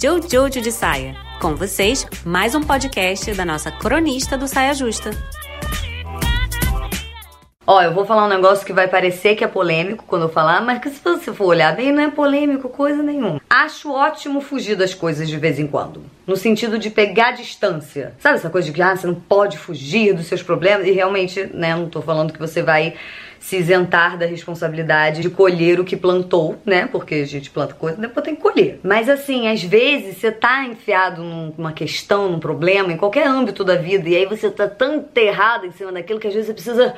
Jojo de Saia. Com vocês, mais um podcast da nossa cronista do Saia Justa. Ó, eu vou falar um negócio que vai parecer que é polêmico quando eu falar, mas que se você for olhar bem, não é polêmico coisa nenhuma. Acho ótimo fugir das coisas de vez em quando. No sentido de pegar distância. Sabe essa coisa de que ah, você não pode fugir dos seus problemas? E realmente, né, não tô falando que você vai se isentar da responsabilidade de colher o que plantou, né? Porque a gente planta coisa, depois tem que colher. Mas assim, às vezes você tá enfiado numa questão, num problema, em qualquer âmbito da vida, e aí você tá tão enterrado em cima daquilo que às vezes você precisa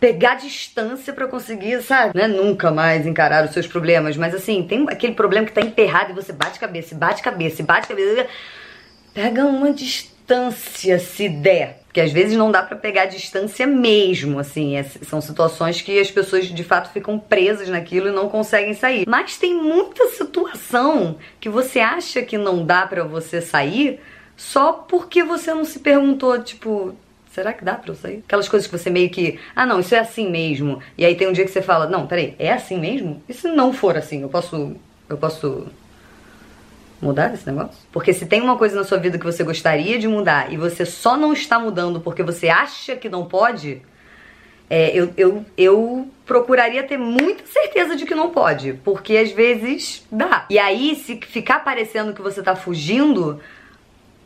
pegar distância para conseguir, sabe? Não é nunca mais encarar os seus problemas, mas assim, tem aquele problema que tá enterrado e você bate cabeça, bate cabeça, bate cabeça. Pega uma distância se der. Porque às vezes não dá para pegar distância mesmo, assim, é, são situações que as pessoas de fato ficam presas naquilo e não conseguem sair. Mas tem muita situação que você acha que não dá para você sair só porque você não se perguntou, tipo, será que dá pra eu sair? Aquelas coisas que você meio que, ah não, isso é assim mesmo. E aí tem um dia que você fala, não, peraí, é assim mesmo? E se não for assim, eu posso. Eu posso mudar esse negócio? Porque se tem uma coisa na sua vida que você gostaria de mudar e você só não está mudando porque você acha que não pode, é, eu, eu, eu procuraria ter muita certeza de que não pode. Porque às vezes dá. E aí, se ficar parecendo que você tá fugindo,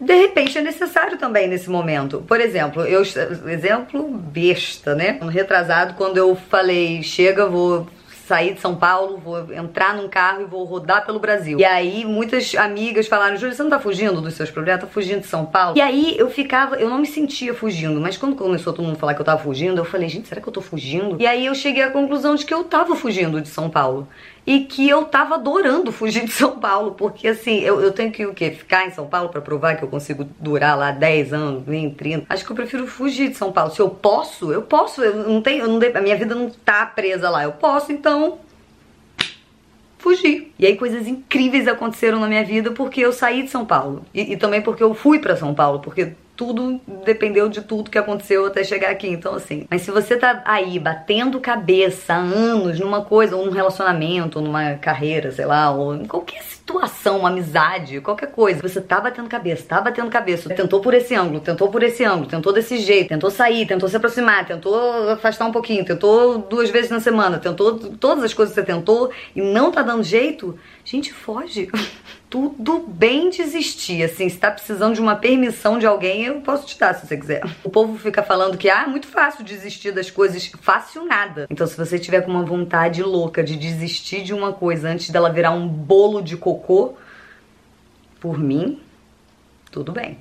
de repente é necessário também nesse momento. Por exemplo, eu exemplo besta, né? Um retrasado quando eu falei, chega, vou sair de São Paulo, vou entrar num carro e vou rodar pelo Brasil. E aí muitas amigas falaram, Júlia, você não tá fugindo dos seus problemas? Tá fugindo de São Paulo? E aí eu ficava, eu não me sentia fugindo, mas quando começou todo mundo a falar que eu tava fugindo, eu falei, gente, será que eu tô fugindo? E aí eu cheguei à conclusão de que eu tava fugindo de São Paulo e que eu tava adorando fugir de São Paulo, porque assim, eu, eu tenho que o quê? Ficar em São Paulo para provar que eu consigo durar lá 10 anos, 20, 30. Acho que eu prefiro fugir de São Paulo. Se eu posso, eu posso. Eu não tenho, eu não, a minha vida não tá presa lá. Eu posso, então fugir. E aí coisas incríveis aconteceram na minha vida porque eu saí de São Paulo. E, e também porque eu fui para São Paulo, porque tudo dependeu de tudo que aconteceu até chegar aqui. Então, assim. Mas se você tá aí batendo cabeça há anos numa coisa, ou num relacionamento, ou numa carreira, sei lá, ou em qualquer situação, uma amizade, qualquer coisa, você tá batendo cabeça, tá batendo cabeça, tentou por esse ângulo, tentou por esse ângulo, tentou desse jeito, tentou sair, tentou se aproximar, tentou afastar um pouquinho, tentou duas vezes na semana, tentou todas as coisas que você tentou e não tá dando jeito, gente, foge. tudo bem desistir. Assim, se tá precisando de uma permissão de alguém, eu posso te dar se você quiser. O povo fica falando que ah, é muito fácil desistir das coisas. Fácil nada. Então, se você tiver com uma vontade louca de desistir de uma coisa antes dela virar um bolo de cocô, por mim, tudo bem.